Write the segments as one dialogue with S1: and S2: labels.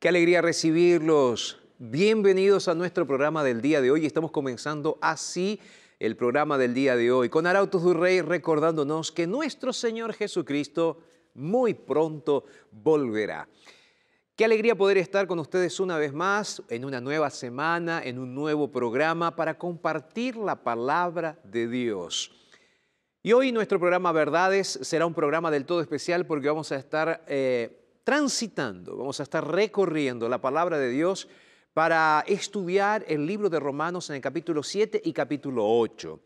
S1: Qué alegría recibirlos. Bienvenidos a nuestro programa del día de hoy. Estamos comenzando así el programa del día de hoy con Arautos du Rey recordándonos que nuestro Señor Jesucristo muy pronto volverá. Qué alegría poder estar con ustedes una vez más en una nueva semana, en un nuevo programa para compartir la palabra de Dios. Y hoy nuestro programa Verdades será un programa del todo especial porque vamos a estar eh, transitando, vamos a estar recorriendo la palabra de Dios para estudiar el libro de Romanos en el capítulo 7 y capítulo 8.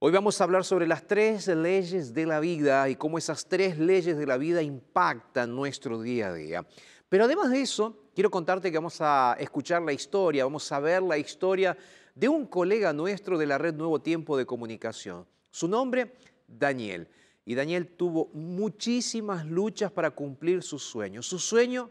S1: Hoy vamos a hablar sobre las tres leyes de la vida y cómo esas tres leyes de la vida impactan nuestro día a día. Pero además de eso, quiero contarte que vamos a escuchar la historia, vamos a ver la historia de un colega nuestro de la red Nuevo Tiempo de Comunicación. Su nombre, Daniel. Y Daniel tuvo muchísimas luchas para cumplir su sueño. Su sueño,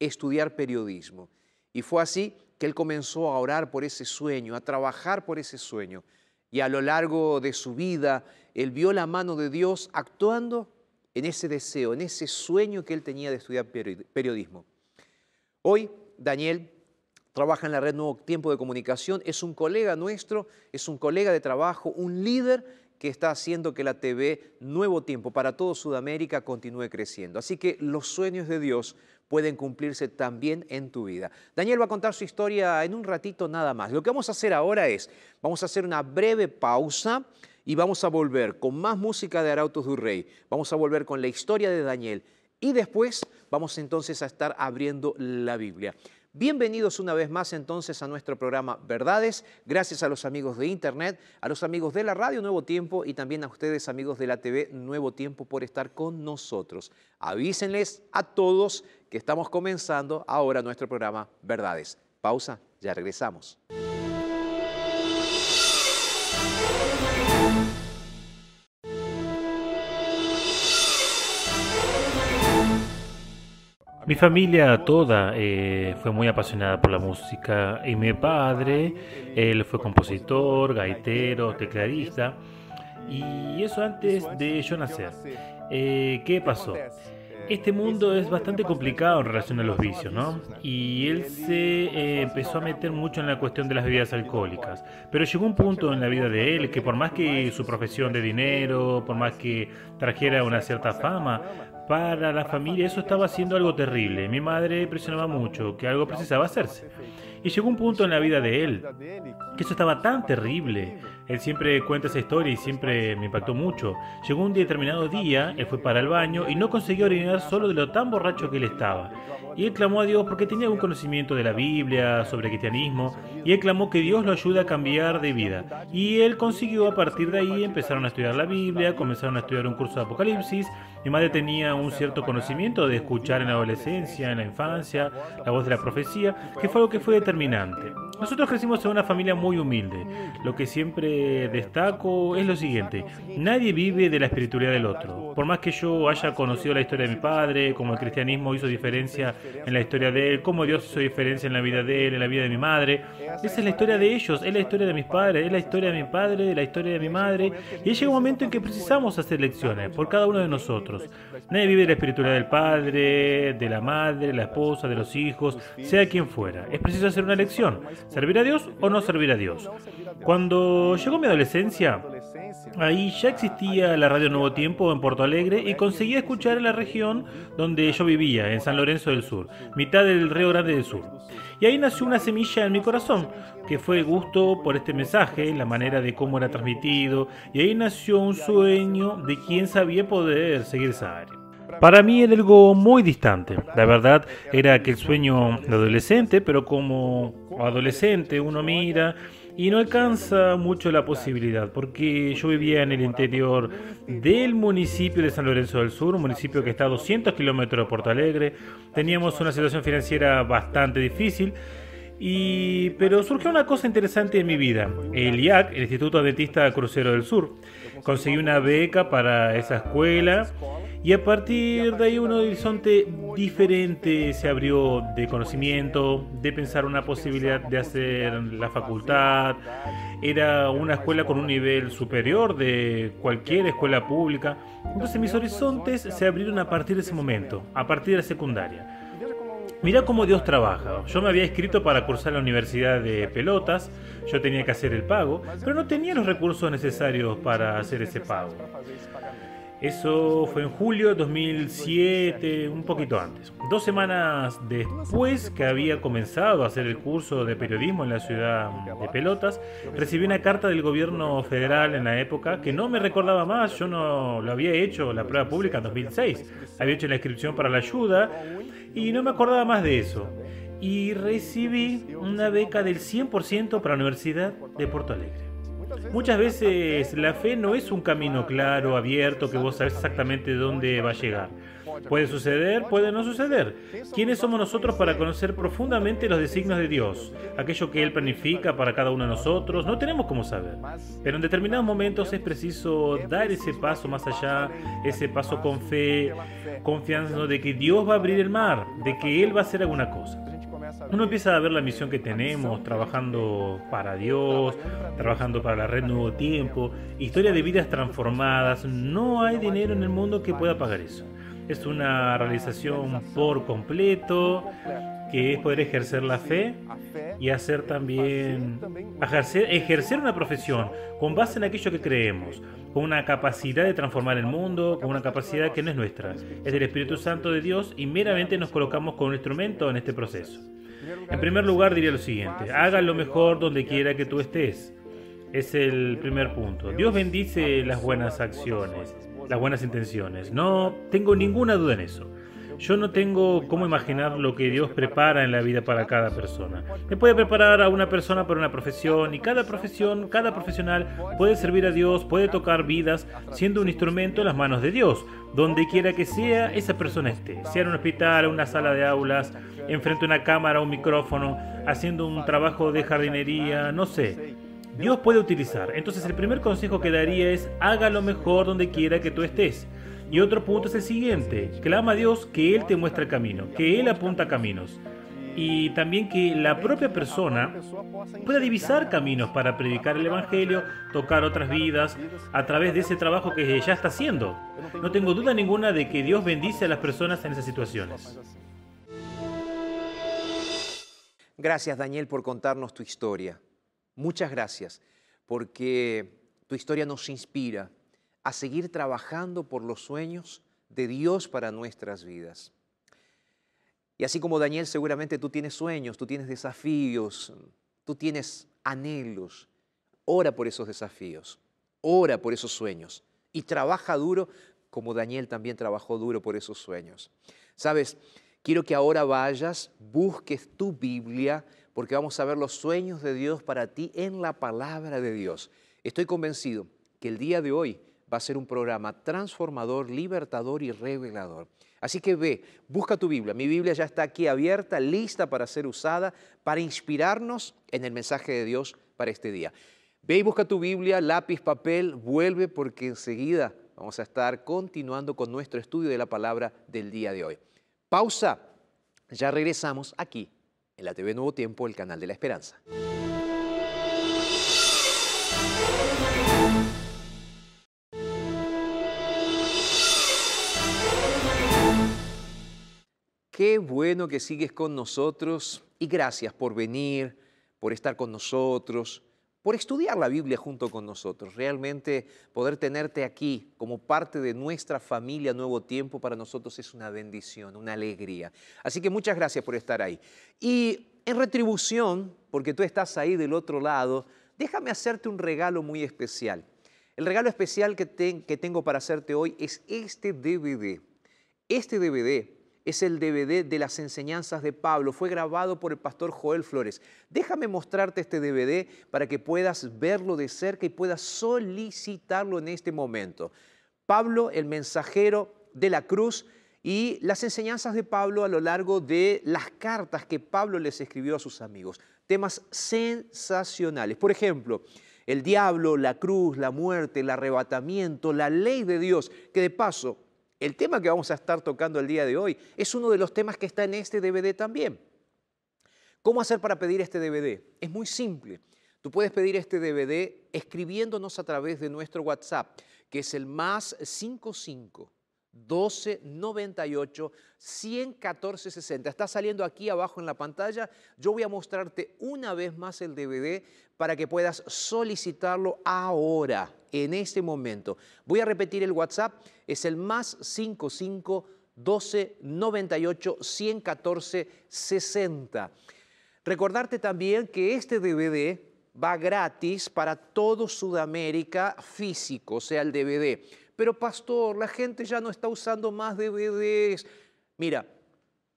S1: estudiar periodismo. Y fue así que él comenzó a orar por ese sueño, a trabajar por ese sueño. Y a lo largo de su vida, él vio la mano de Dios actuando en ese deseo, en ese sueño que él tenía de estudiar periodismo. Hoy, Daniel trabaja en la red Nuevo Tiempo de Comunicación, es un colega nuestro, es un colega de trabajo, un líder que está haciendo que la TV Nuevo Tiempo para todo Sudamérica continúe creciendo. Así que los sueños de Dios pueden cumplirse también en tu vida. Daniel va a contar su historia en un ratito nada más. Lo que vamos a hacer ahora es, vamos a hacer una breve pausa y vamos a volver con más música de Arautos du Rey. Vamos a volver con la historia de Daniel y después vamos entonces a estar abriendo la Biblia. Bienvenidos una vez más entonces a nuestro programa Verdades. Gracias a los amigos de Internet, a los amigos de la Radio Nuevo Tiempo y también a ustedes amigos de la TV Nuevo Tiempo por estar con nosotros. Avísenles a todos que estamos comenzando ahora nuestro programa Verdades. Pausa, ya regresamos.
S2: Mi familia toda eh, fue muy apasionada por la música y mi padre, él fue compositor, gaitero, tecladista y eso antes de yo nacer. Eh, ¿Qué pasó? Este mundo es bastante complicado en relación a los vicios, ¿no? Y él se eh, empezó a meter mucho en la cuestión de las bebidas alcohólicas. Pero llegó un punto en la vida de él que por más que su profesión de dinero, por más que trajera una cierta fama, para la familia eso estaba siendo algo terrible. Mi madre presionaba mucho que algo precisaba hacerse. Y llegó un punto en la vida de él que eso estaba tan terrible. Él siempre cuenta esa historia y siempre me impactó mucho. Llegó un determinado día, él fue para el baño y no consiguió orinar solo de lo tan borracho que él estaba. Y él clamó a Dios porque tenía algún conocimiento de la Biblia, sobre cristianismo, y él clamó que Dios lo ayude a cambiar de vida. Y él consiguió a partir de ahí, empezaron a estudiar la Biblia, comenzaron a estudiar un curso de Apocalipsis. Mi madre tenía un cierto conocimiento de escuchar en la adolescencia, en la infancia, la voz de la profecía, que fue algo que fue determinante. Nosotros crecimos en una familia muy humilde. Lo que siempre destaco es lo siguiente, nadie vive de la espiritualidad del otro. Por más que yo haya conocido la historia de mi padre, como el cristianismo hizo diferencia en la historia de él, como Dios hizo diferencia en la vida de él, en la vida de mi madre, esa es la historia de ellos, es la historia de mis padres, es la historia de mi padre, la historia de mi madre. Y llega un momento en que precisamos hacer lecciones por cada uno de nosotros. Nadie vive la espiritualidad del padre, de la madre, de la esposa, de los hijos, sea quien fuera. Es preciso hacer una lección. ¿Servir a Dios o no servir a Dios? Cuando llegó mi adolescencia, ahí ya existía la radio Nuevo Tiempo en Porto Alegre y conseguía escuchar en la región donde yo vivía, en San Lorenzo del Sur, mitad del Río Grande del Sur. Y ahí nació una semilla en mi corazón, que fue gusto por este mensaje, la manera de cómo era transmitido, y ahí nació un sueño de quien sabía poder seguir esa área. Para mí era algo muy distante. La verdad era aquel sueño de adolescente, pero como adolescente uno mira y no alcanza mucho la posibilidad, porque yo vivía en el interior del municipio de San Lorenzo del Sur, un municipio que está a 200 kilómetros de Porto Alegre. Teníamos una situación financiera bastante difícil. Y, pero surgió una cosa interesante en mi vida. El IAC, el Instituto Adventista Crucero del Sur, conseguí una beca para esa escuela y a partir de ahí un horizonte diferente se abrió de conocimiento, de pensar una posibilidad de hacer la facultad. Era una escuela con un nivel superior de cualquier escuela pública. Entonces mis horizontes se abrieron a partir de ese momento, a partir de la secundaria. Mira cómo Dios trabaja. Yo me había inscrito para cursar la Universidad de Pelotas, yo tenía que hacer el pago, pero no tenía los recursos necesarios para hacer ese pago. Eso fue en julio de 2007, un poquito antes. Dos semanas después que había comenzado a hacer el curso de periodismo en la ciudad de Pelotas, recibí una carta del gobierno federal en la época que no me recordaba más. Yo no lo había hecho la prueba pública en 2006. Había hecho la inscripción para la ayuda y no me acordaba más de eso. Y recibí una beca del 100% para la Universidad de Porto Alegre. Muchas veces la fe no es un camino claro, abierto, que vos sabes exactamente dónde va a llegar. Puede suceder, puede no suceder. ¿Quiénes somos nosotros para conocer profundamente los designios de Dios? Aquello que Él planifica para cada uno de nosotros, no tenemos cómo saber. Pero en determinados momentos es preciso dar ese paso más allá, ese paso con fe, confiando de que Dios va a abrir el mar, de que Él va a hacer alguna cosa. Uno empieza a ver la misión que tenemos, trabajando para Dios, trabajando para la red Nuevo Tiempo, historia de vidas transformadas. No hay dinero en el mundo que pueda pagar eso. Es una realización por completo, que es poder ejercer la fe y hacer también, ejercer, una profesión con base en aquello que creemos, con una capacidad de transformar el mundo, con una capacidad que no es nuestra, es del Espíritu Santo de Dios y meramente nos colocamos con un instrumento en este proceso. En primer lugar diría lo siguiente, haga lo mejor donde quiera que tú estés. Es el primer punto. Dios bendice las buenas acciones, las buenas intenciones. No tengo ninguna duda en eso. Yo no tengo cómo imaginar lo que Dios prepara en la vida para cada persona. Me puede preparar a una persona para una profesión y cada profesión, cada profesional puede servir a Dios, puede tocar vidas siendo un instrumento en las manos de Dios. Donde quiera que sea, esa persona esté. Sea en un hospital, una sala de aulas, enfrente a una cámara, un micrófono, haciendo un trabajo de jardinería, no sé. Dios puede utilizar. Entonces el primer consejo que daría es haga lo mejor donde quiera que tú estés. Y otro punto es el siguiente, clama a Dios que Él te muestre el camino, que Él apunta caminos. Y también que la propia persona pueda divisar caminos para predicar el Evangelio, tocar otras vidas a través de ese trabajo que ya está haciendo. No tengo duda ninguna de que Dios bendice a las personas en esas situaciones.
S1: Gracias Daniel por contarnos tu historia. Muchas gracias porque tu historia nos inspira a seguir trabajando por los sueños de Dios para nuestras vidas. Y así como Daniel, seguramente tú tienes sueños, tú tienes desafíos, tú tienes anhelos. Ora por esos desafíos, ora por esos sueños y trabaja duro como Daniel también trabajó duro por esos sueños. Sabes, quiero que ahora vayas, busques tu Biblia, porque vamos a ver los sueños de Dios para ti en la palabra de Dios. Estoy convencido que el día de hoy va a ser un programa transformador, libertador y revelador. Así que ve, busca tu Biblia. Mi Biblia ya está aquí abierta, lista para ser usada, para inspirarnos en el mensaje de Dios para este día. Ve y busca tu Biblia, lápiz, papel, vuelve porque enseguida vamos a estar continuando con nuestro estudio de la palabra del día de hoy. Pausa, ya regresamos aquí en la TV Nuevo Tiempo, el canal de la Esperanza. Qué bueno que sigues con nosotros y gracias por venir, por estar con nosotros, por estudiar la Biblia junto con nosotros. Realmente poder tenerte aquí como parte de nuestra familia Nuevo Tiempo para nosotros es una bendición, una alegría. Así que muchas gracias por estar ahí. Y en retribución, porque tú estás ahí del otro lado, déjame hacerte un regalo muy especial. El regalo especial que, tengo para hacerte hoy es este DVD. Este DVD es el DVD de las enseñanzas de Pablo. Fue grabado por el pastor Joel Flores. Déjame mostrarte este DVD para que puedas verlo de cerca y puedas solicitarlo en este momento. Pablo, el mensajero de la cruz, y las enseñanzas de Pablo a lo largo de las cartas que Pablo les escribió a sus amigos. Temas sensacionales. Por ejemplo, el diablo, la cruz, la muerte, el arrebatamiento, la ley de Dios, que de paso el tema que vamos a estar tocando el día de hoy es uno de los temas que está en este DVD también. ¿Cómo hacer para pedir este DVD? Es muy simple. Tú puedes pedir este DVD escribiéndonos a través de nuestro WhatsApp, que es el más 55 12 98 114 60. Está saliendo aquí abajo en la pantalla. Yo voy a mostrarte una vez más el DVD para que puedas solicitarlo ahora, en este momento. Voy a repetir el WhatsApp, es el más 55 12 98 114 60. Recordarte también que este DVD va gratis para todo Sudamérica físico, o sea, el DVD pero pastor, la gente ya no está usando más DVDs. Mira,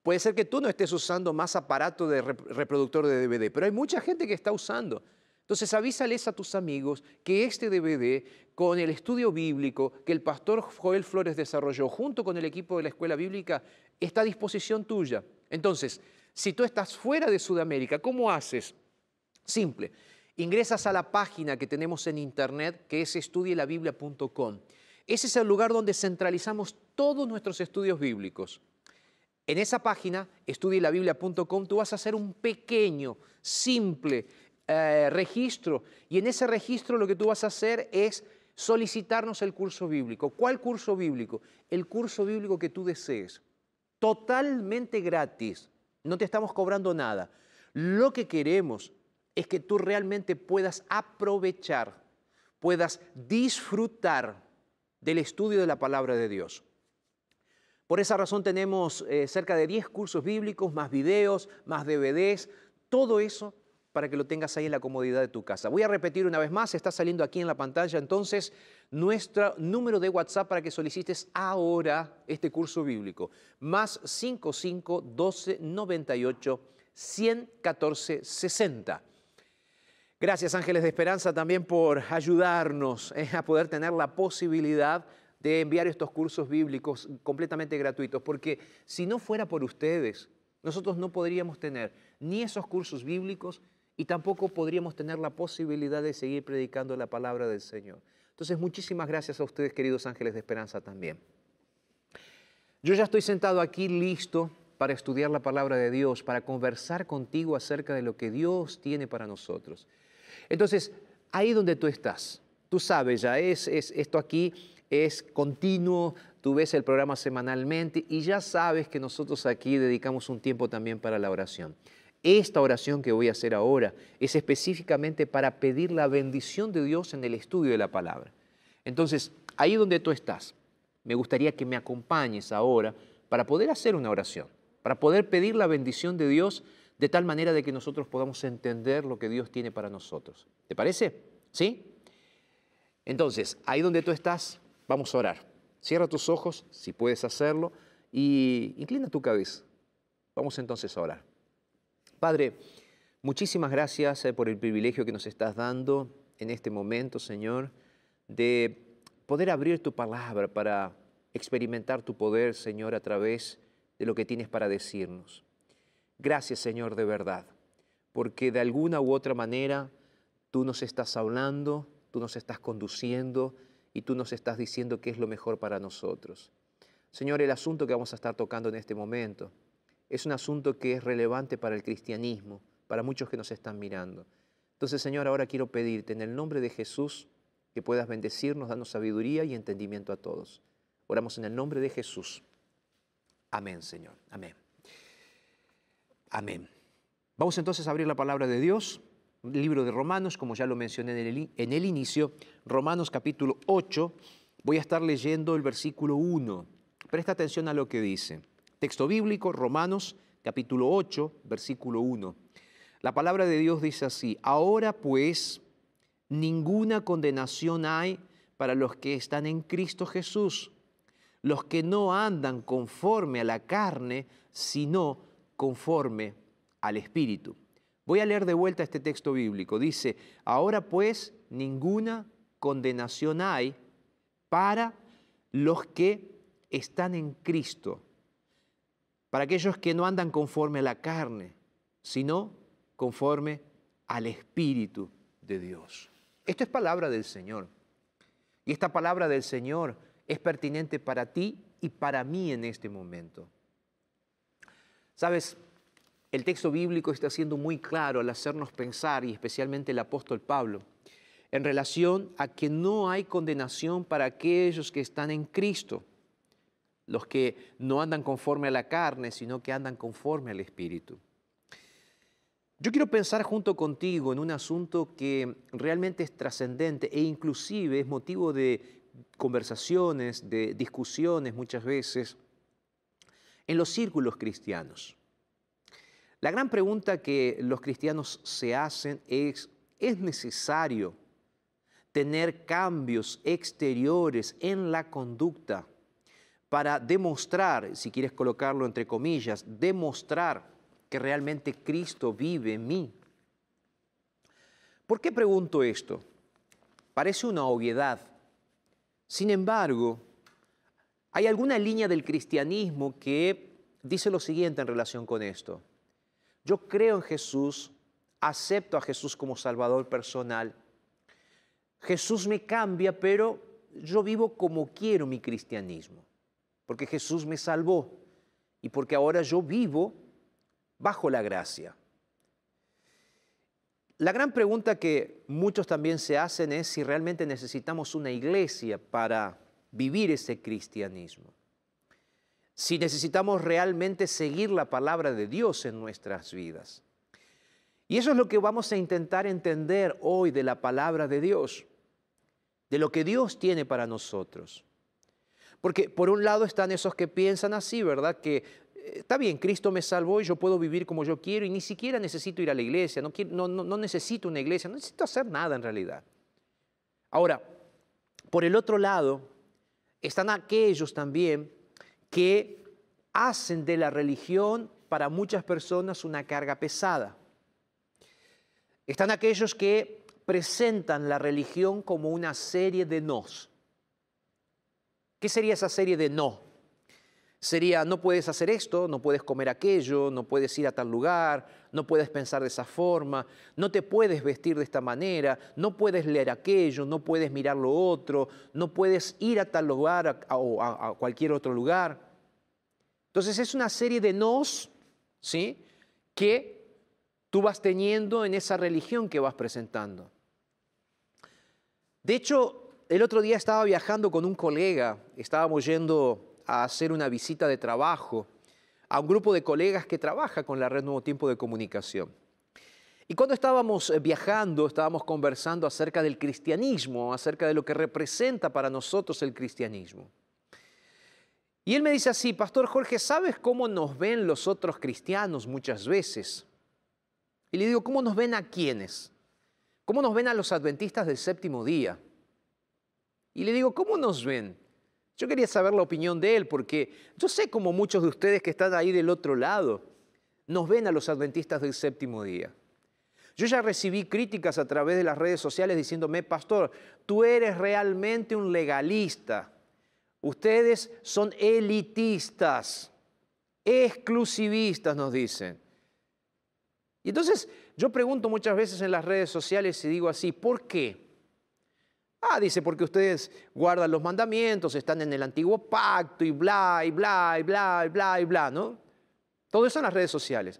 S1: puede ser que tú no estés usando más aparato de reproductor de DVD, pero hay mucha gente que está usando. Entonces avísales a tus amigos que este DVD, con el estudio bíblico que el pastor Joel Flores desarrolló junto con el equipo de la escuela bíblica, está a disposición tuya. Entonces, si tú estás fuera de Sudamérica, ¿cómo haces? Simple. Ingresas a la página que tenemos en internet, que es estudielabiblia.com. Ese es el lugar donde centralizamos todos nuestros estudios bíblicos. En esa página, estudielabiblia.com, tú vas a hacer un pequeño, simple eh, registro. Y en ese registro lo que tú vas a hacer es solicitarnos el curso bíblico. ¿Cuál curso bíblico? El curso bíblico que tú desees. Totalmente gratis. No te estamos cobrando nada. Lo que queremos es que tú realmente puedas aprovechar, puedas disfrutar del estudio de la palabra de Dios. Por esa razón tenemos eh, cerca de 10 cursos bíblicos, más videos, más DVDs, todo eso para que lo tengas ahí en la comodidad de tu casa. Voy a repetir una vez más, está saliendo aquí en la pantalla entonces nuestro número de WhatsApp para que solicites ahora este curso bíblico. Más 55 12 98 114 60. Gracias Ángeles de Esperanza también por ayudarnos eh, a poder tener la posibilidad de enviar estos cursos bíblicos completamente gratuitos, porque si no fuera por ustedes, nosotros no podríamos tener ni esos cursos bíblicos y tampoco podríamos tener la posibilidad de seguir predicando la palabra del Señor. Entonces, muchísimas gracias a ustedes, queridos ángeles de esperanza también. Yo ya estoy sentado aquí listo para estudiar la palabra de Dios, para conversar contigo acerca de lo que Dios tiene para nosotros. Entonces, ahí donde tú estás, tú sabes ya, es, esto aquí es continuo, tú ves el programa semanalmente y ya sabes que nosotros aquí dedicamos un tiempo también para la oración. Esta oración que voy a hacer ahora es específicamente para pedir la bendición de Dios en el estudio de la palabra. Entonces, ahí donde tú estás, me gustaría que me acompañes ahora para poder hacer una oración, para poder pedir la bendición de Dios de tal manera de que nosotros podamos entender lo que Dios tiene para nosotros. ¿Te parece? ¿Sí? Entonces, ahí donde tú estás, vamos a orar. Cierra tus ojos, si puedes hacerlo, y inclina tu cabeza. Vamos entonces a orar. Padre, muchísimas gracias eh, por el privilegio que nos estás dando en este momento, Señor, de poder abrir tu palabra para experimentar tu poder, Señor, a través de lo que tienes para decirnos. Gracias, Señor, de verdad, porque de alguna u otra manera tú nos estás hablando, tú nos estás conduciendo y tú nos estás diciendo qué es lo mejor para nosotros. Señor, el asunto que vamos a estar tocando en este momento es un asunto que es relevante para el cristianismo, para muchos que nos están mirando. Entonces, Señor, ahora quiero pedirte en el nombre de Jesús que puedas bendecirnos, darnos sabiduría y entendimiento a todos. Oramos en el nombre de Jesús. Amén, Señor. Amén. Amén. Vamos entonces a abrir la palabra de Dios, libro de Romanos, como ya lo mencioné en el, inicio, Romanos capítulo 8. Voy a estar leyendo el versículo 1. Presta atención a lo que dice. Texto bíblico, Romanos capítulo 8, versículo 1. La palabra de Dios dice así, ahora pues ninguna condenación hay para los que están en Cristo Jesús, los que no andan conforme a la carne, sino conforme al Espíritu. Voy a leer de vuelta este texto bíblico. Dice, ahora pues ninguna condenación hay para los que están en Cristo, para aquellos que no andan conforme a la carne, sino conforme al Espíritu de Dios. Esto es palabra del Señor. Y esta palabra del Señor es pertinente para ti y para mí en este momento. Sabes, el texto bíblico está siendo muy claro al hacernos pensar, y especialmente el apóstol Pablo, en relación a que no hay condenación para aquellos que están en Cristo, los que no andan conforme a la carne, sino que andan conforme al Espíritu. Yo quiero pensar junto contigo en un asunto que realmente es trascendente e inclusive es motivo de conversaciones, de discusiones muchas veces, en los círculos cristianos. La gran pregunta que los cristianos se hacen es, ¿es necesario tener cambios exteriores en la conducta para demostrar, si quieres colocarlo entre comillas, demostrar que realmente Cristo vive en mí? ¿Por qué pregunto esto? Parece una obviedad. Sin embargo, hay alguna línea del cristianismo que dice lo siguiente en relación con esto. Yo creo en Jesús, acepto a Jesús como Salvador personal. Jesús me cambia, pero yo vivo como quiero mi cristianismo, porque Jesús me salvó y porque ahora yo vivo bajo la gracia. La gran pregunta que muchos también se hacen es si realmente necesitamos una iglesia para vivir ese cristianismo si necesitamos realmente seguir la palabra de Dios en nuestras vidas. Y eso es lo que vamos a intentar entender hoy de la palabra de Dios, de lo que Dios tiene para nosotros. Porque por un lado están esos que piensan así, ¿verdad? Que eh, está bien, Cristo me salvó y yo puedo vivir como yo quiero y ni siquiera necesito ir a la iglesia, no, no, no necesito una iglesia, no necesito hacer nada en realidad. Ahora, por el otro lado, están aquellos también que hacen de la religión para muchas personas una carga pesada. Están aquellos que presentan la religión como una serie de nos. ¿Qué sería esa serie de no? Sería, no puedes hacer esto, no puedes comer aquello, no puedes ir a tal lugar, no puedes pensar de esa forma, no te puedes vestir de esta manera, no puedes leer aquello, no puedes mirar lo otro, no puedes ir a tal lugar o a, a cualquier otro lugar. Entonces es una serie de nos, ¿sí? Que tú vas teniendo en esa religión que vas presentando. De hecho, el otro día estaba viajando con un colega, estábamos yendo a hacer una visita de trabajo a un grupo de colegas que trabaja con la red Nuevo Tiempo de Comunicación. Y cuando estábamos eh, viajando, estábamos conversando acerca del cristianismo, acerca de lo que representa para nosotros el cristianismo. Y él me dice así, Pastor Jorge, ¿sabes cómo nos ven los otros cristianos muchas veces? Y le digo, ¿cómo nos ven a quiénes? ¿Cómo nos ven a los adventistas del séptimo día? Y le digo, ¿cómo nos ven? Yo quería saber la opinión de él, porque yo sé como muchos de ustedes que están ahí del otro lado, nos ven a los adventistas del séptimo día. Yo ya recibí críticas a través de las redes sociales diciéndome, pastor, tú eres realmente un legalista. Ustedes son elitistas, exclusivistas, nos dicen. Y entonces yo pregunto muchas veces en las redes sociales y digo así, ¿por qué? Ah, dice, porque ustedes guardan los mandamientos, están en el antiguo pacto y bla, y bla, y bla, y bla, y bla, ¿no? Todo eso en las redes sociales.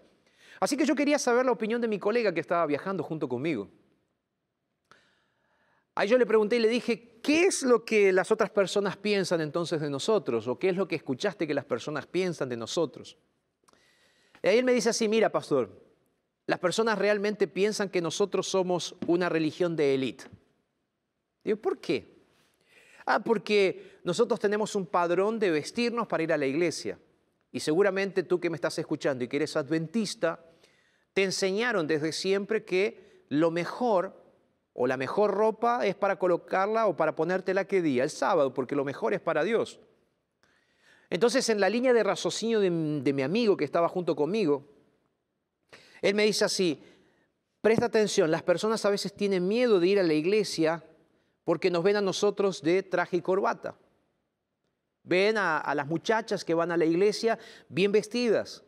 S1: Así que yo quería saber la opinión de mi colega que estaba viajando junto conmigo. Ahí yo le pregunté y le dije, ¿qué es lo que las otras personas piensan entonces de nosotros? ¿O qué es lo que escuchaste que las personas piensan de nosotros? Y ahí él me dice así, mira, pastor, las personas realmente piensan que nosotros somos una religión de élite. Digo, ¿por qué? Ah, porque nosotros tenemos un padrón de vestirnos para ir a la iglesia. Y seguramente tú que me estás escuchando y que eres adventista, te enseñaron desde siempre que lo mejor o la mejor ropa es para colocarla o para ponértela qué día, el sábado, porque lo mejor es para Dios. Entonces, en la línea de raciocinio de, de mi amigo que estaba junto conmigo, él me dice así, presta atención, las personas a veces tienen miedo de ir a la iglesia porque nos ven a nosotros de traje y corbata. Ven a, las muchachas que van a la iglesia bien vestidas.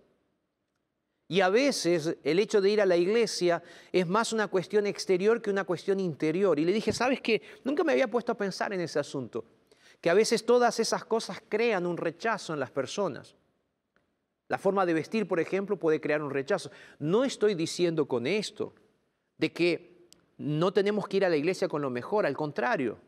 S1: Y a veces el hecho de ir a la iglesia es más una cuestión exterior que una cuestión interior. Y le dije, ¿sabes qué? Nunca me había puesto a pensar en ese asunto. Que a veces todas esas cosas crean un rechazo en las personas. La forma de vestir, por ejemplo, puede crear un rechazo. No estoy diciendo con esto de que no tenemos que ir a la iglesia con lo mejor, al contrario.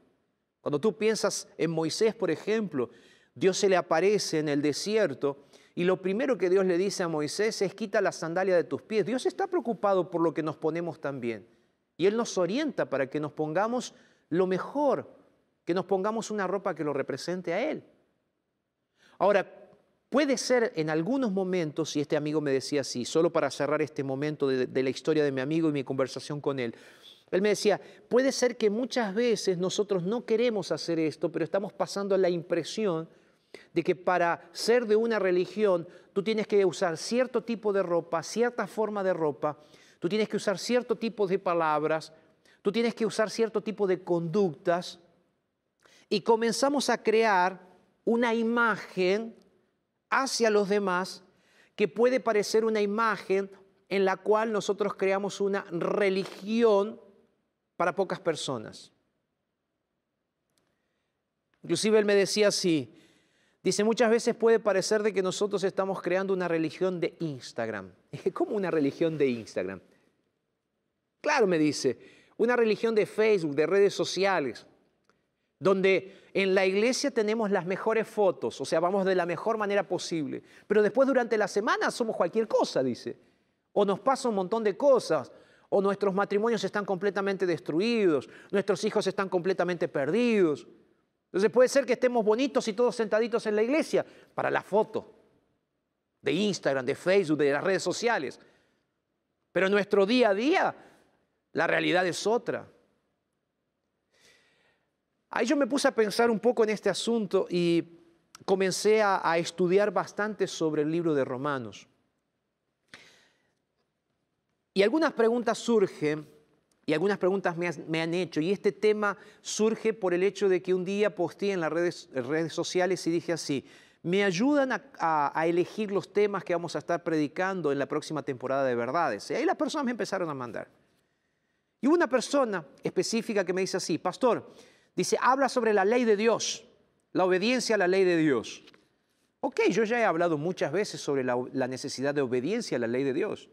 S1: Cuando tú piensas en Moisés, por ejemplo, Dios se le aparece en el desierto y lo primero que Dios le dice a Moisés es quita la sandalia de tus pies. Dios está preocupado por lo que nos ponemos también. Y Él nos orienta para que nos pongamos lo mejor, que nos pongamos una ropa que lo represente a Él. Ahora, puede ser en algunos momentos, y este amigo me decía así, solo para cerrar este momento de, de la historia de mi amigo y mi conversación con él, él me decía, puede ser que muchas veces nosotros no queremos hacer esto, pero estamos pasando la impresión de que para ser de una religión tú tienes que usar cierto tipo de ropa, cierta forma de ropa, tú tienes que usar cierto tipo de palabras, tú tienes que usar cierto tipo de conductas y comenzamos a crear una imagen hacia los demás que puede parecer una imagen en la cual nosotros creamos una religión para pocas personas. Inclusive él me decía así, dice, muchas veces puede parecer de que nosotros estamos creando una religión de Instagram. ¿Cómo una religión de Instagram? Claro, me dice, una religión de Facebook, de redes sociales, donde en la iglesia tenemos las mejores fotos, o sea, vamos de la mejor manera posible, pero después durante la semana somos cualquier cosa, dice, o nos pasa un montón de cosas, o nuestros matrimonios están completamente destruidos, nuestros hijos están completamente perdidos. Entonces puede ser que estemos bonitos y todos sentaditos en la iglesia para la foto de Instagram, de Facebook, de las redes sociales. Pero en nuestro día a día la realidad es otra. Ahí yo me puse a pensar un poco en este asunto y comencé a, a estudiar bastante sobre el libro de Romanos. Y algunas preguntas surgen, y algunas preguntas me, han hecho, y este tema surge por el hecho de que un día posteé en las redes, redes sociales y dije así, me ayudan a, elegir los temas que vamos a estar predicando en la próxima temporada de verdades. Y ahí las personas me empezaron a mandar. Y una persona específica que me dice así, pastor, dice, habla sobre la ley de Dios, la obediencia a la ley de Dios. Ok, yo ya he hablado muchas veces sobre la necesidad de obediencia a la ley de Dios.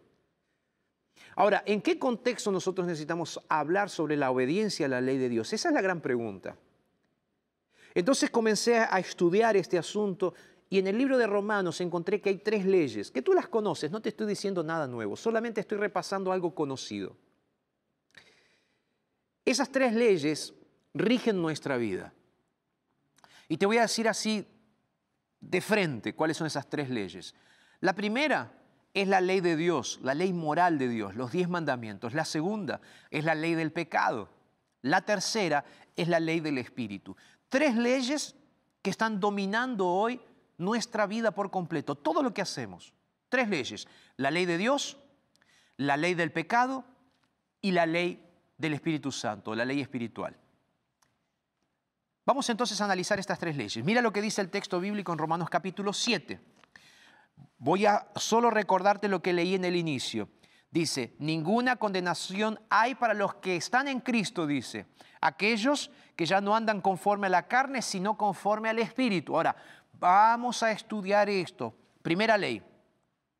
S1: Ahora, ¿en qué contexto nosotros necesitamos hablar sobre la obediencia a la ley de Dios? Esa es la gran pregunta. Entonces comencé a estudiar este asunto y en el libro de Romanos encontré que hay tres leyes, que tú las conoces, no te estoy diciendo nada nuevo, solamente estoy repasando algo conocido. Esas tres leyes rigen nuestra vida. Y te voy a decir así de frente cuáles son esas tres leyes. La primera es la ley de Dios, la ley moral de Dios, los diez mandamientos. La segunda es la ley del pecado. La tercera es la ley del Espíritu. Tres leyes que están dominando hoy nuestra vida por completo, todo lo que hacemos. Tres leyes, la ley de Dios, la ley del pecado y la ley del Espíritu Santo, la ley espiritual. Vamos entonces a analizar estas tres leyes. Mira lo que dice el texto bíblico en Romanos capítulo 7. Voy a solo recordarte lo que leí en el inicio. Dice, ninguna condenación hay para los que están en Cristo, dice, aquellos que ya no andan conforme a la carne, sino conforme al Espíritu. Ahora, vamos a estudiar esto. Primera ley.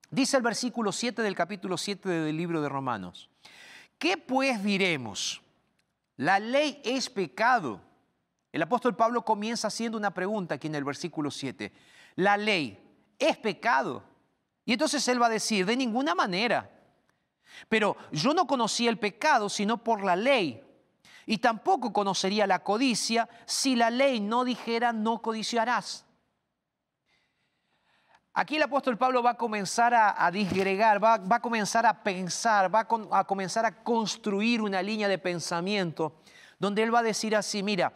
S1: Dice el versículo 7 del capítulo 7 del libro de Romanos. ¿Qué pues diremos? La ley es pecado. El apóstol Pablo comienza haciendo una pregunta aquí en el versículo 7. La ley es pecado. Y entonces él va a decir, de ninguna manera. Pero yo no conocía el pecado sino por la ley. Y tampoco conocería la codicia si la ley no dijera no codiciarás. Aquí el apóstol Pablo va a comenzar a, disgregar, va, a comenzar a pensar, va a, a comenzar a construir una línea de pensamiento donde él va a decir así, mira,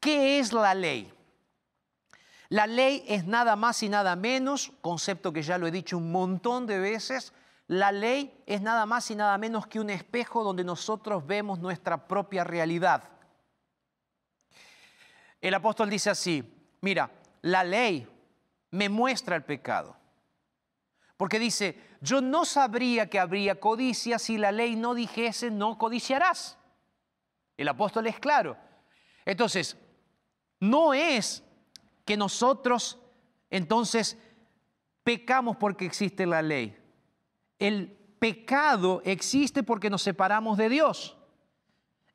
S1: ¿qué es la ley? La ley es nada más y nada menos, concepto que ya lo he dicho un montón de veces, la ley es nada más y nada menos que un espejo donde nosotros vemos nuestra propia realidad. El apóstol dice así, mira, la ley me muestra el pecado. Porque dice, yo no sabría que habría codicia si la ley no dijese no codiciarás. El apóstol es claro. Entonces, no es que nosotros entonces pecamos porque existe la ley. El pecado existe porque nos separamos de Dios.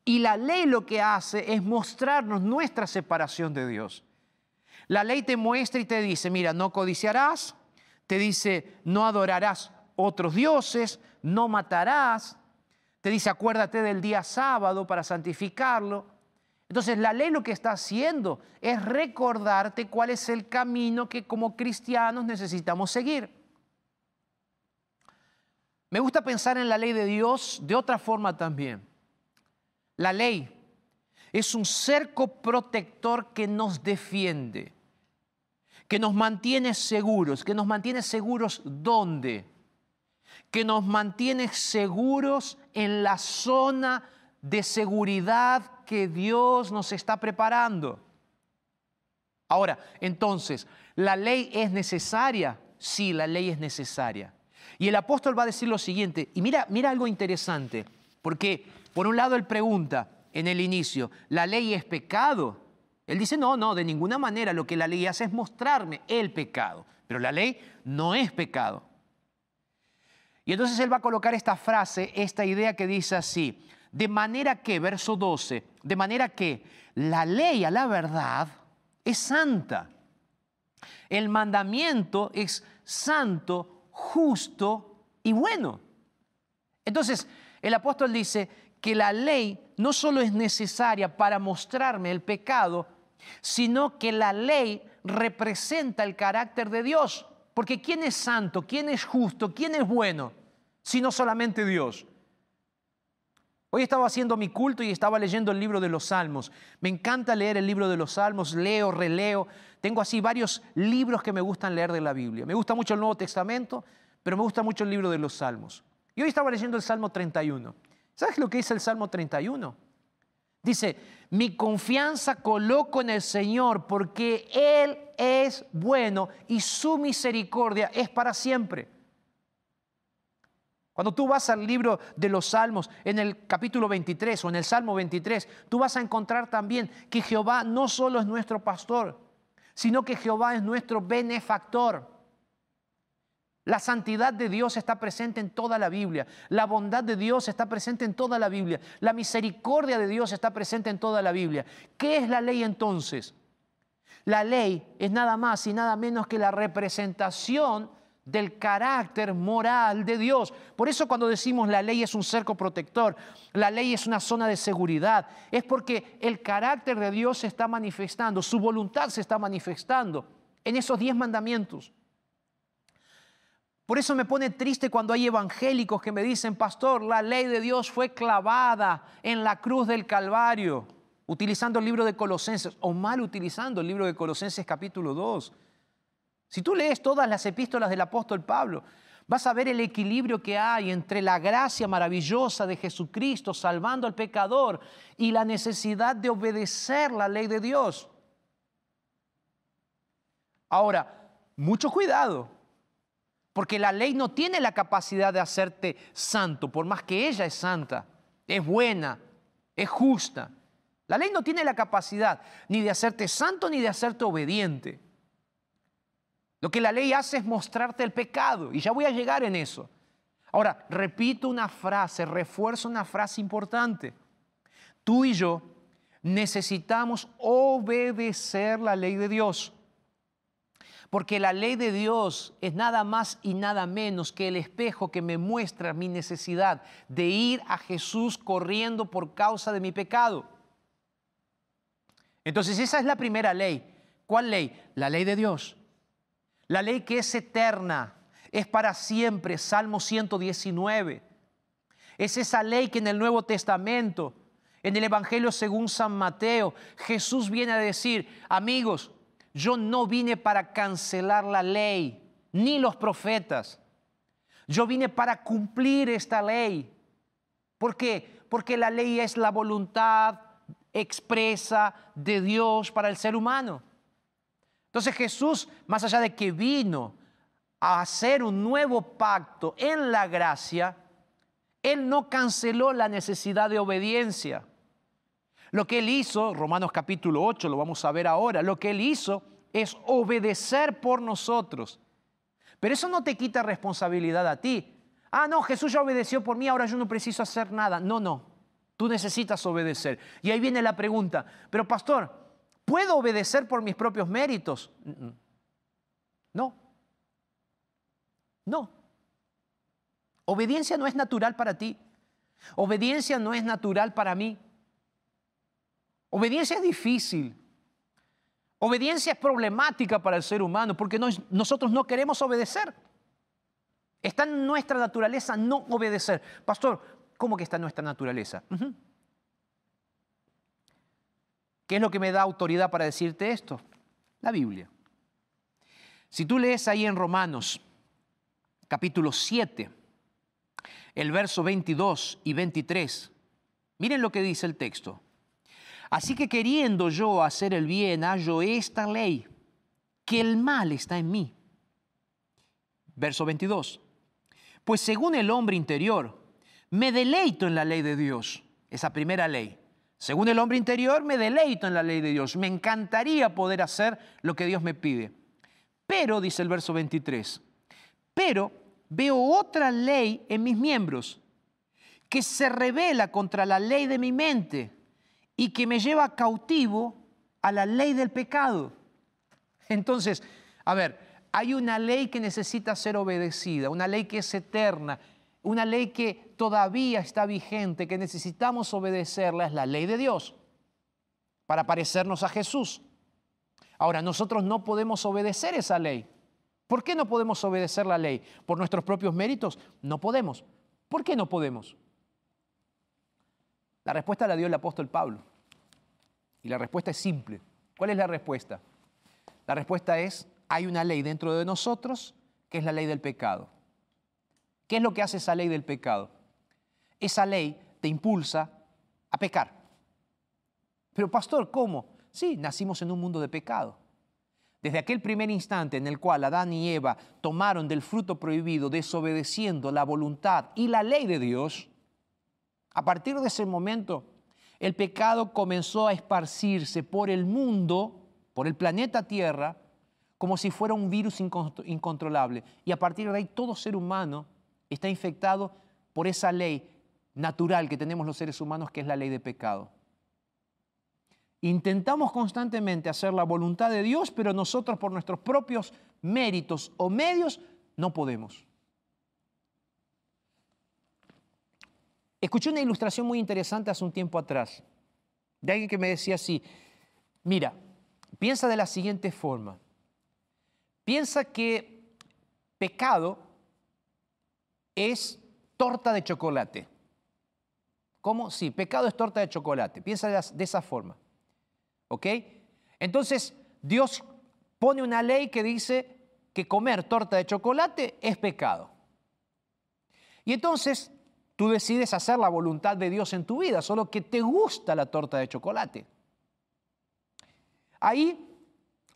S1: Y la ley lo que hace es mostrarnos nuestra separación de Dios. La ley te muestra y te dice, mira, no codiciarás, te dice, no adorarás otros dioses, no matarás, te dice, acuérdate del día sábado para santificarlo. Entonces la ley lo que está haciendo es recordarte cuál es el camino que como cristianos necesitamos seguir. Me gusta pensar en la ley de Dios de otra forma también. La ley es un cerco protector que nos defiende, que nos mantiene seguros, que nos mantiene seguros ¿dónde? Que nos mantiene seguros en la zona de seguridad que Dios nos está preparando. Ahora, entonces, ¿la ley es necesaria? Sí, la ley es necesaria. Y el apóstol va a decir lo siguiente, y mira, mira algo interesante, porque por un lado él pregunta en el inicio, ¿la ley es pecado? Él dice, no, no, de ninguna manera, lo que la ley hace es mostrarme el pecado, pero la ley no es pecado. Y entonces él va a colocar esta frase, esta idea que dice así, de manera que, verso 12, de manera que la ley a la verdad es santa. El mandamiento es santo, justo y bueno. Entonces, el apóstol dice que la ley no solo es necesaria para mostrarme el pecado, sino que la ley representa el carácter de Dios. Porque ¿quién es santo? ¿Quién es justo? ¿Quién es bueno? Sino solamente Dios. Hoy estaba haciendo mi culto y estaba leyendo el libro de los Salmos. Me encanta leer el libro de los Salmos, leo, releo. Tengo así varios libros que me gustan leer de la Biblia. Me gusta mucho el Nuevo Testamento, pero me gusta mucho el libro de los Salmos. Y hoy estaba leyendo el Salmo 31. ¿Sabes lo que dice el Salmo 31? Dice, mi confianza coloco en el Señor porque Él es bueno y su misericordia es para siempre. Cuando tú vas al libro de los Salmos, en el capítulo 23 o en el Salmo 23, tú vas a encontrar también que Jehová no solo es nuestro pastor, sino que Jehová es nuestro benefactor. La santidad de Dios está presente en toda la Biblia. La bondad de Dios está presente en toda la Biblia. La misericordia de Dios está presente en toda la Biblia. ¿Qué es la ley entonces? La ley es nada más y nada menos que la representación del carácter moral de Dios. Por eso cuando decimos la ley es un cerco protector, la ley es una zona de seguridad, es porque el carácter de Dios se está manifestando, su voluntad se está manifestando en esos diez mandamientos. Por eso me pone triste cuando hay evangélicos que me dicen, pastor, la ley de Dios fue clavada en la cruz del Calvario, utilizando el libro de Colosenses, o mal utilizando el libro de Colosenses capítulo 2. Si tú lees todas las epístolas del apóstol Pablo, vas a ver el equilibrio que hay entre la gracia maravillosa de Jesucristo salvando al pecador y la necesidad de obedecer la ley de Dios. Ahora, mucho cuidado porque la ley no tiene la capacidad de hacerte santo, por más que ella es santa, es buena, es justa. La ley no tiene la capacidad ni de hacerte santo ni de hacerte obediente. Lo que la ley hace es mostrarte el pecado, y ya voy a llegar en eso. Ahora, repito una frase, refuerzo una frase importante. Tú y yo necesitamos obedecer la ley de Dios. Porque la ley de Dios es nada más y nada menos que el espejo que me muestra mi necesidad de ir a Jesús corriendo por causa de mi pecado. Entonces esa es la primera ley. ¿Cuál ley? La ley de Dios. La ley que es eterna, es para siempre, Salmo 119. Es esa ley que en el Nuevo Testamento, en el Evangelio según San Mateo, Jesús viene a decir, amigos, yo no vine para cancelar la ley, ni los profetas. Yo vine para cumplir esta ley. ¿Por qué? Porque la ley es la voluntad expresa de Dios para el ser humano. Entonces Jesús, más allá de que vino a hacer un nuevo pacto en la gracia, Él no canceló la necesidad de obediencia. Lo que él hizo, Romanos capítulo 8, lo vamos a ver ahora, lo que él hizo es obedecer por nosotros. Pero eso no te quita responsabilidad a ti. Ah, no, Jesús ya obedeció por mí, ahora yo no preciso hacer nada. No, no, tú necesitas obedecer. Y ahí viene la pregunta, pero pastor, ¿puedo obedecer por mis propios méritos? No. No. Obediencia no es natural para ti. Obediencia no es natural para mí. Obediencia es difícil. Obediencia es problemática para el ser humano porque nosotros no queremos obedecer. Está en nuestra naturaleza no obedecer. Pastor, ¿cómo que está en nuestra naturaleza? ¿Qué es lo que me da autoridad para decirte esto? La Biblia. Si tú lees ahí en Romanos capítulo 7, el verso 22 y 23, miren lo que dice el texto. Así que queriendo yo hacer el bien, hallo esta ley, que el mal está en mí. Verso 22. Pues según el hombre interior, me deleito en la ley de Dios, esa primera ley. Según el hombre interior, me deleito en la ley de Dios. Me encantaría poder hacer lo que Dios me pide. Pero, dice el verso 23, pero veo otra ley en mis miembros que se revela contra la ley de mi mente y que me lleva cautivo a la ley del pecado. Entonces, a ver, hay una ley que necesita ser obedecida, una ley que es eterna, una ley que todavía está vigente, que necesitamos obedecerla, es la ley de Dios, para parecernos a Jesús. Ahora, nosotros no podemos obedecer esa ley. ¿Por qué no podemos obedecer la ley? ¿Por nuestros propios méritos? No podemos. ¿Por qué no podemos? La respuesta la dio el apóstol Pablo. Y la respuesta es simple. ¿Cuál es la respuesta? La respuesta es, hay una ley dentro de nosotros que es la ley del pecado. ¿Qué es lo que hace esa ley del pecado? Esa ley te impulsa a pecar. Pero pastor, ¿cómo? Sí, nacimos en un mundo de pecado. Desde aquel primer instante en el cual Adán y Eva tomaron del fruto prohibido, desobedeciendo la voluntad y la ley de Dios, a partir de ese momento el pecado comenzó a esparcirse por el mundo, por el planeta Tierra, como si fuera un virus incontrolable. Y a partir de ahí todo ser humano está infectado por esa ley natural que tenemos los seres humanos, que es la ley de pecado. Intentamos constantemente hacer la voluntad de Dios, pero nosotros por nuestros propios méritos o medios no podemos. Escuché una ilustración muy interesante hace un tiempo atrás, de alguien que me decía así, mira, piensa de la siguiente forma, piensa que pecado es torta de chocolate. ¿Cómo? Sí, pecado es torta de chocolate. Piensa de esa forma. ¿Ok? Entonces, Dios pone una ley que dice que comer torta de chocolate es pecado. Y entonces tú decides hacer la voluntad de Dios en tu vida, solo que te gusta la torta de chocolate. Ahí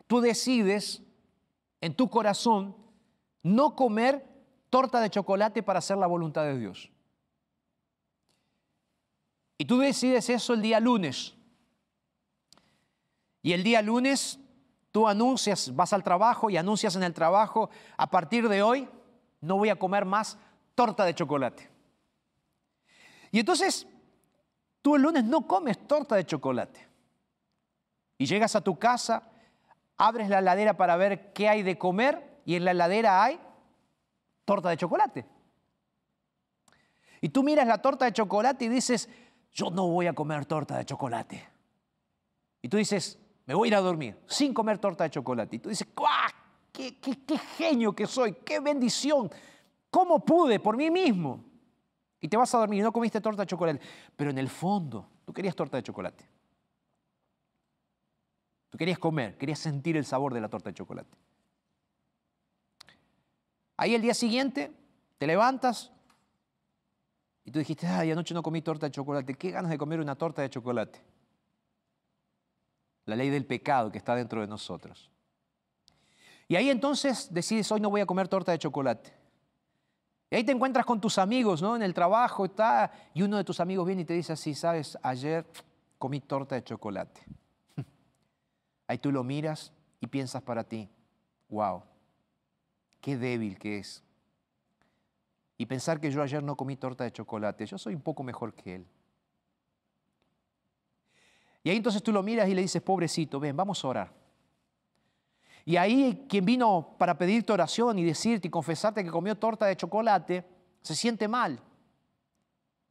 S1: tú decides en tu corazón no comer torta de chocolate para hacer la voluntad de Dios. Y tú decides eso el día lunes. Y el día lunes tú anuncias, vas al trabajo y anuncias en el trabajo, a partir de hoy no voy a comer más torta de chocolate. Y entonces tú el lunes no comes torta de chocolate. Y llegas a tu casa, abres la heladera para ver qué hay de comer y en la heladera hay torta de chocolate. Y tú miras la torta de chocolate y dices, yo no voy a comer torta de chocolate. Y tú dices, me voy a ir a dormir sin comer torta de chocolate. Y tú dices, ¡Qué, qué, qué genio que soy! ¡Qué bendición! ¿Cómo pude por mí mismo? Y te vas a dormir y no comiste torta de chocolate. Pero en el fondo, tú querías torta de chocolate. Tú querías comer, querías sentir el sabor de la torta de chocolate. Ahí el día siguiente te levantas y tú dijiste, ay, anoche no comí torta de chocolate. ¿Qué ganas de comer una torta de chocolate? la ley del pecado que está dentro de nosotros. Y ahí entonces decides, hoy no voy a comer torta de chocolate. Y ahí te encuentras con tus amigos, ¿no? En el trabajo está, y uno de tus amigos viene y te dice así, sabes, ayer comí torta de chocolate. Ahí tú lo miras y piensas para ti, wow, qué débil que es. Y pensar que yo ayer no comí torta de chocolate, yo soy un poco mejor que él. Y ahí entonces tú lo miras y le dices, pobrecito, ven, vamos a orar. Y ahí quien vino para pedirte oración y decirte y confesarte que comió torta de chocolate, se siente mal.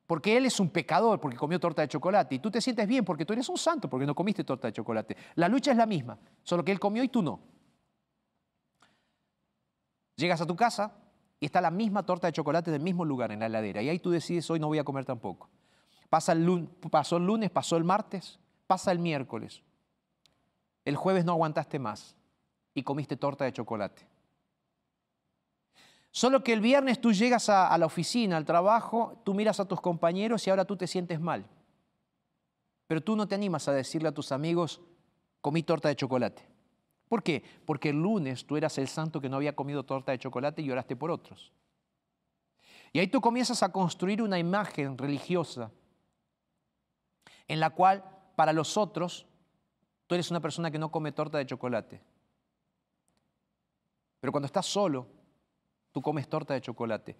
S1: Porque él es un pecador porque comió torta de chocolate. Y tú te sientes bien porque tú eres un santo porque no comiste torta de chocolate. La lucha es la misma, solo que él comió y tú no. Llegas a tu casa y está la misma torta de chocolate en el mismo lugar, en la heladera. Y ahí tú decides, hoy no voy a comer tampoco. Pasa el pasó el lunes, pasó el martes, Pasa el miércoles. El jueves no aguantaste más y comiste torta de chocolate. Solo que el viernes tú llegas a, la oficina, al trabajo, tú miras a tus compañeros y ahora tú te sientes mal. Pero tú no te animas a decirle a tus amigos, comí torta de chocolate. ¿Por qué? Porque el lunes tú eras el santo que no había comido torta de chocolate y oraste por otros. Y ahí tú comienzas a construir una imagen religiosa en la cual para los otros, tú eres una persona que no come torta de chocolate. Pero cuando estás solo, tú comes torta de chocolate.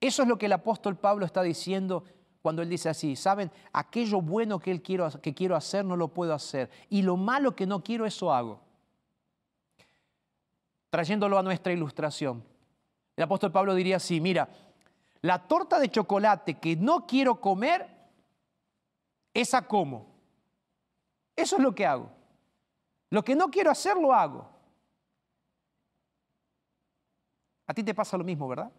S1: Eso es lo que el apóstol Pablo está diciendo cuando él dice así, ¿saben? Aquello bueno que, él quiero, que quiero hacer no lo puedo hacer. Y lo malo que no quiero, eso hago. Trayéndolo a nuestra ilustración. El apóstol Pablo diría así, mira, la torta de chocolate que no quiero comer, esa como. Eso es lo que hago. Lo que no quiero hacer, lo hago. A ti te pasa lo mismo, ¿verdad?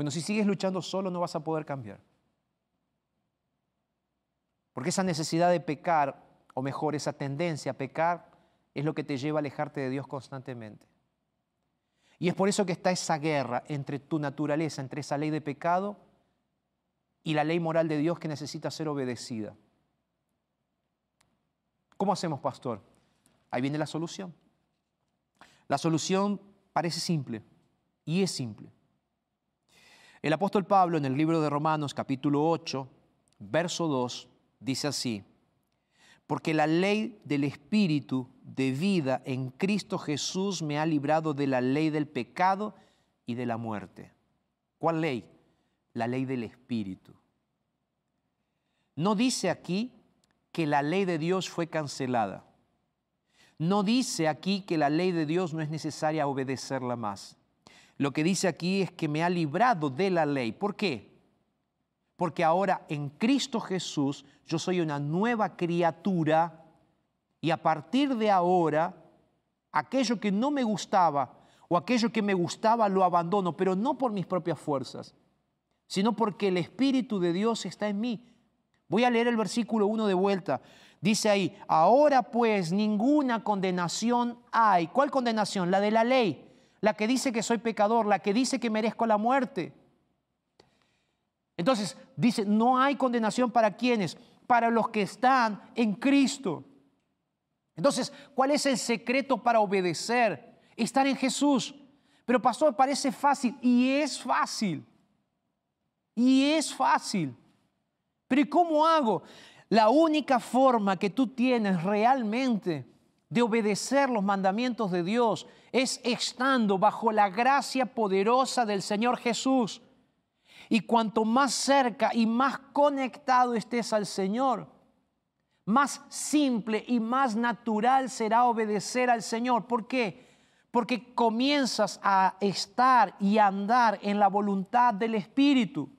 S1: Bueno, si sigues luchando solo no vas a poder cambiar. Porque esa necesidad de pecar, o mejor, esa tendencia a pecar, es lo que te lleva a alejarte de Dios constantemente. Y es por eso que está esa guerra entre tu naturaleza, entre esa ley de pecado y la ley moral de Dios que necesita ser obedecida. ¿Cómo hacemos, pastor? Ahí viene la solución. La solución parece simple y es simple. El apóstol Pablo en el libro de Romanos capítulo 8, verso 2, dice así, porque la ley del Espíritu de vida en Cristo Jesús me ha librado de la ley del pecado y de la muerte. ¿Cuál ley? la ley del Espíritu. No dice aquí que la ley de Dios fue cancelada. No dice aquí que la ley de Dios no es necesaria obedecerla más. Lo que dice aquí es que me ha librado de la ley. ¿Por qué? Porque ahora en Cristo Jesús yo soy una nueva criatura Y a partir de ahora, aquello que no me gustaba o aquello que me gustaba lo abandono, pero no por mis propias fuerzas, sino porque el Espíritu de Dios está en mí. Voy a leer el versículo 1 de vuelta. Dice ahí, ahora pues ninguna condenación hay. ¿Cuál condenación? La de la ley, la que dice que soy pecador, la que dice que merezco la muerte. Entonces, dice, no hay condenación para quienes, para los que están en Cristo. Entonces, ¿cuál es el secreto para obedecer? Estar en Jesús. Pero pastor, parece fácil y es fácil. Y es fácil. Pero ¿y cómo hago? La única forma que tú tienes realmente de obedecer los mandamientos de Dios es estando bajo la gracia poderosa del Señor Jesús. Y cuanto más cerca y más conectado estés al Señor, más simple y más natural será obedecer al Señor. ¿Por qué? Porque comienzas a estar y andar en la voluntad del Espíritu.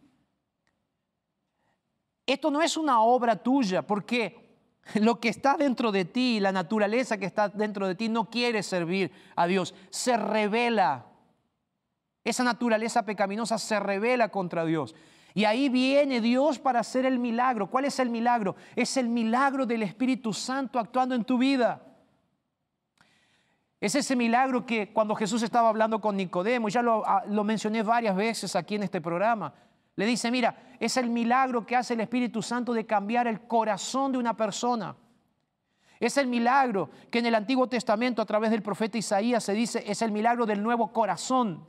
S1: Esto no es una obra tuya, porque lo que está dentro de ti, la naturaleza que está dentro de ti, no quiere servir a Dios, se revela. Esa naturaleza pecaminosa se revela contra Dios. Y ahí viene Dios para hacer el milagro. ¿Cuál es el milagro? Es el milagro del Espíritu Santo actuando en tu vida. Es ese milagro que cuando Jesús estaba hablando con Nicodemo, ya lo, ah, lo mencioné varias veces aquí en este programa, le dice, mira, es el milagro que hace el Espíritu Santo de cambiar el corazón de una persona. Es el milagro que en el Antiguo Testamento a través del profeta Isaías se dice, es el milagro del nuevo corazón.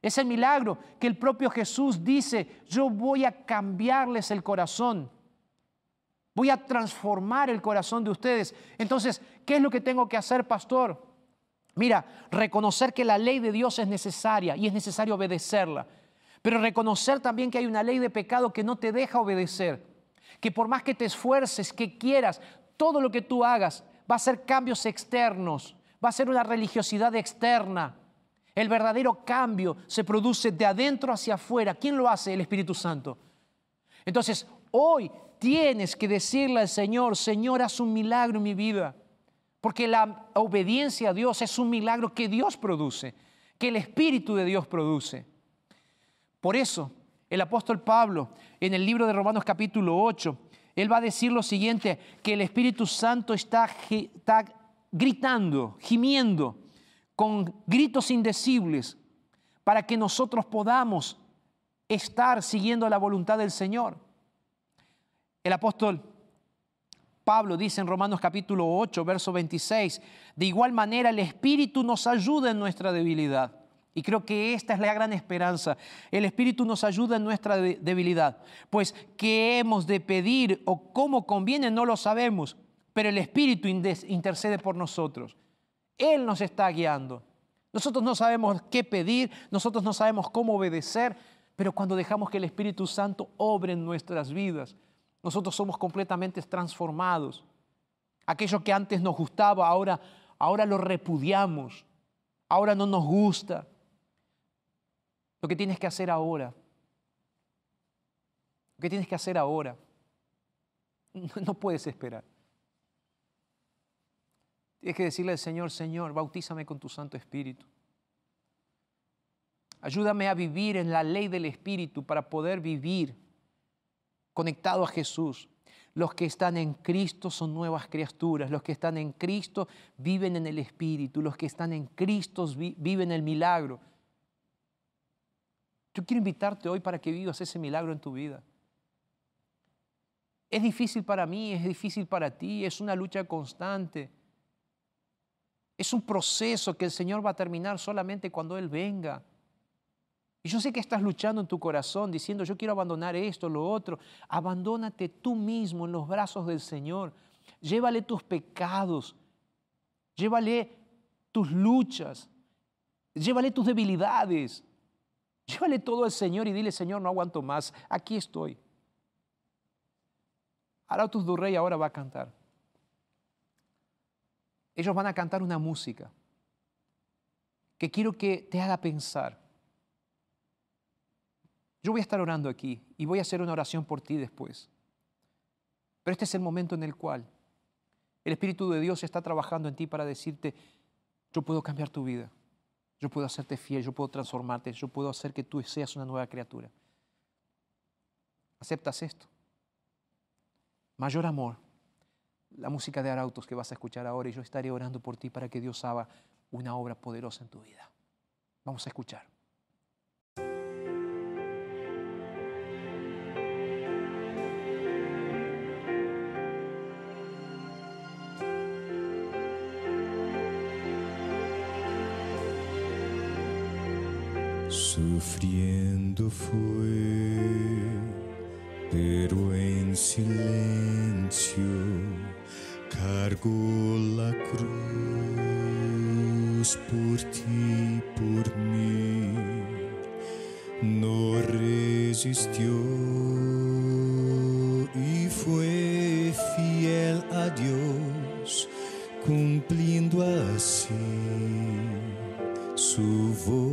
S1: Es el milagro que el propio Jesús dice, yo voy a cambiarles el corazón. Voy a transformar el corazón de ustedes. Entonces, ¿qué es lo que tengo que hacer, pastor? Mira, reconocer que la ley de Dios es necesaria y es necesario obedecerla. Pero reconocer también que hay una ley de pecado que no te deja obedecer. Que por más que te esfuerces, que quieras, todo lo que tú hagas va a ser cambios externos, va a ser una religiosidad externa. El verdadero cambio se produce de adentro hacia afuera. ¿Quién lo hace? El Espíritu Santo. Entonces, hoy tienes que decirle al Señor, Señor, haz un milagro en mi vida. Porque la obediencia a Dios es un milagro que Dios produce, que el Espíritu de Dios produce. Por eso, el apóstol Pablo, en el libro de Romanos capítulo 8, él va a decir lo siguiente, que el Espíritu Santo está, está gritando, gimiendo, con gritos indecibles, para que nosotros podamos estar siguiendo la voluntad del Señor. El apóstol Pablo dice en Romanos capítulo 8, verso 26, de igual manera el Espíritu nos ayuda en nuestra debilidad y creo que esta es la gran esperanza. El Espíritu nos ayuda en nuestra debilidad. Pues qué hemos de pedir o cómo conviene no lo sabemos, pero el Espíritu intercede por nosotros. Él nos está guiando. Nosotros no sabemos qué pedir, nosotros no sabemos cómo obedecer, pero cuando dejamos que el Espíritu Santo obre en nuestras vidas, nosotros somos completamente transformados. Aquello que antes nos gustaba, ahora, ahora lo repudiamos, ahora no nos gusta. Lo que tienes que hacer ahora. Lo que tienes que hacer ahora. No puedes esperar. Tienes que decirle al Señor, Señor, bautízame con tu Santo Espíritu. Ayúdame a vivir en la ley del Espíritu para poder vivir conectado a Jesús. Los que están en Cristo son nuevas criaturas. Los que están en Cristo viven en el Espíritu. Los que están en Cristo viven el milagro. Yo quiero invitarte hoy para que vivas ese milagro en tu vida. Es difícil para mí, es difícil para ti, es una lucha constante. Es un proceso que el Señor va a terminar solamente cuando Él venga. Y yo sé que estás luchando en tu corazón diciendo, yo quiero abandonar esto, lo otro. Abandónate tú mismo en los brazos del Señor. Llévale tus pecados. Llévale tus luchas. Llévale tus debilidades. Llévale todo al Señor y dile, Señor, no aguanto más, aquí estoy. Arautus Durrey ahora va a cantar. Ellos van a cantar una música que quiero que te haga pensar. Yo voy a estar orando aquí y voy a hacer una oración por ti después. Pero este es el momento en el cual
S3: el Espíritu de Dios está trabajando en ti para decirte, yo puedo cambiar tu vida. Yo puedo hacerte fiel, yo puedo transformarte, yo puedo hacer que tú seas una nueva criatura. ¿Aceptas esto? Mayor amor. La música de Arautos que vas a escuchar ahora y yo estaré orando por ti para que Dios haga una obra poderosa en tu vida. Vamos a escuchar.
S4: Sufriendo foi, pero em silencio cargo la cruz por ti, por mim. Não resistiu e foi fiel a Deus cumpliendo assim sua voz.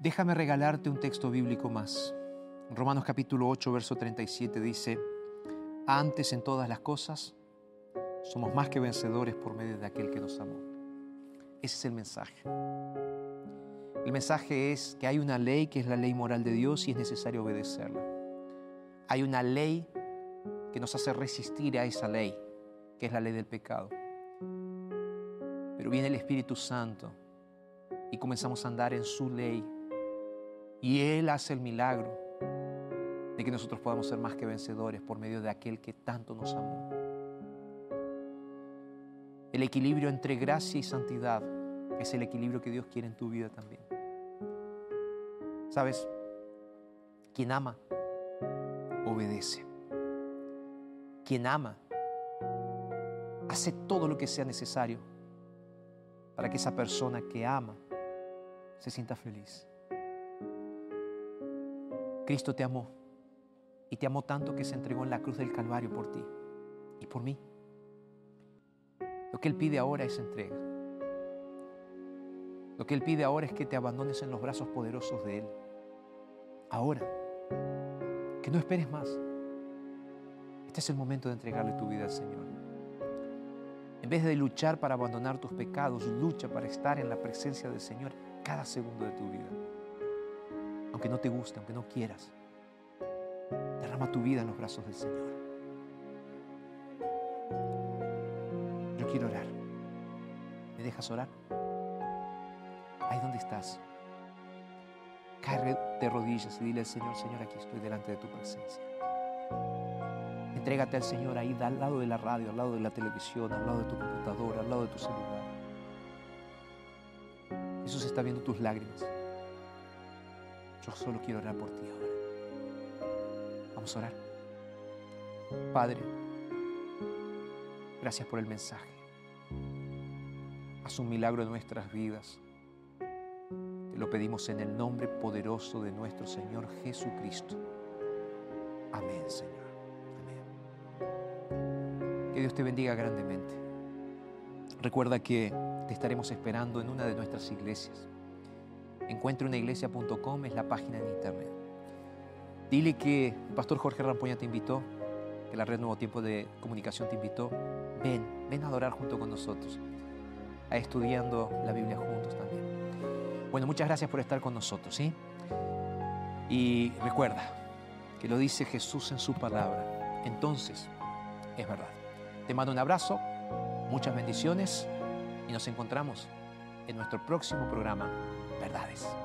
S1: Déjame regalarte un texto bíblico más. Romanos capítulo 8, verso 37 dice, antes en todas las cosas somos más que vencedores por medio de aquel que nos amó. Ese es el mensaje. El mensaje es que hay una ley que es la ley moral de Dios y es necesario obedecerla. Hay una ley que nos hace resistir a esa ley, que es la ley del pecado. Pero viene el Espíritu Santo y comenzamos a andar en su ley. Y Él hace el milagro de que nosotros podamos ser más que vencedores por medio de aquel que tanto nos amó. El equilibrio entre gracia y santidad es el equilibrio que Dios quiere en tu vida también. ¿Sabes? Quien ama, obedece. Quien ama, hace todo lo que sea necesario para que esa persona que ama se sienta feliz. Cristo te amó y te amó tanto que se entregó en la cruz del Calvario por ti y por mí. Lo que Él pide ahora es entrega. Lo que Él pide ahora es que te abandones en los brazos poderosos de Él. Ahora, que no esperes más. Este es el momento de entregarle tu vida al Señor. En vez de luchar para abandonar tus pecados, lucha para estar en la presencia del Señor cada segundo de tu vida. Aunque no te guste, aunque no quieras, derrama tu vida en los brazos del Señor. Yo quiero orar. ¿Me dejas orar? Ahí donde estás. Cae de rodillas y dile al Señor, Señor, aquí estoy delante de tu presencia. Entrégate al Señor ahí al lado de la radio, al lado de la televisión, al lado de tu computadora, al lado de tu celular. Jesús está viendo tus lágrimas. Yo solo quiero orar por ti ahora. Vamos a orar. Padre, gracias por el mensaje. Haz un milagro en nuestras vidas. Te lo pedimos en el nombre poderoso de nuestro Señor Jesucristo. Amén, Señor. Amén. Que Dios te bendiga grandemente. Recuerda que te estaremos esperando en una de nuestras iglesias. Encuentreunaiglesia.com es la página de internet. Dile que el pastor Jorge Rampoña te invitó, que la red Nuevo Tiempo de Comunicación te invitó. Ven, ven a adorar junto con nosotros, a estudiando la Biblia juntos también. Bueno, muchas gracias por estar con nosotros, ¿sí? Y recuerda que lo dice Jesús en su palabra. Entonces, es verdad. Te mando un abrazo, muchas bendiciones y nos encontramos en nuestro próximo programa, Verdades.